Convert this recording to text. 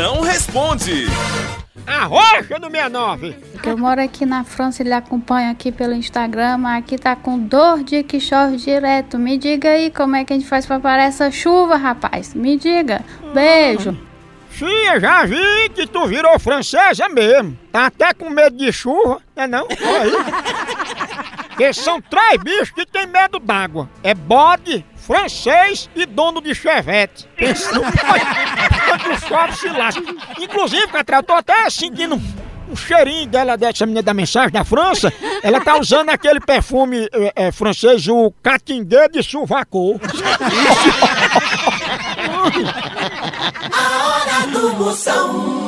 Moção responde. A rocha do 69. Eu moro aqui na França, ele acompanha aqui pelo Instagram, mas aqui tá com dor de que chove direto. Me diga aí como é que a gente faz pra parar essa chuva, rapaz. Me diga. Beijo. Fia, já vi que tu virou francesa mesmo. Tá até com medo de chuva, é não? Porque são três bichos que tem medo d'água. É bode, francês e dono de chevette. Pensa no quando chove se lasca. Inclusive, Catrel, eu tô até sentindo um cheirinho dela, dessa menina da mensagem da França. Ela tá usando aquele perfume é, é, francês, o Catinguê de Suvacô. A hora do Moção.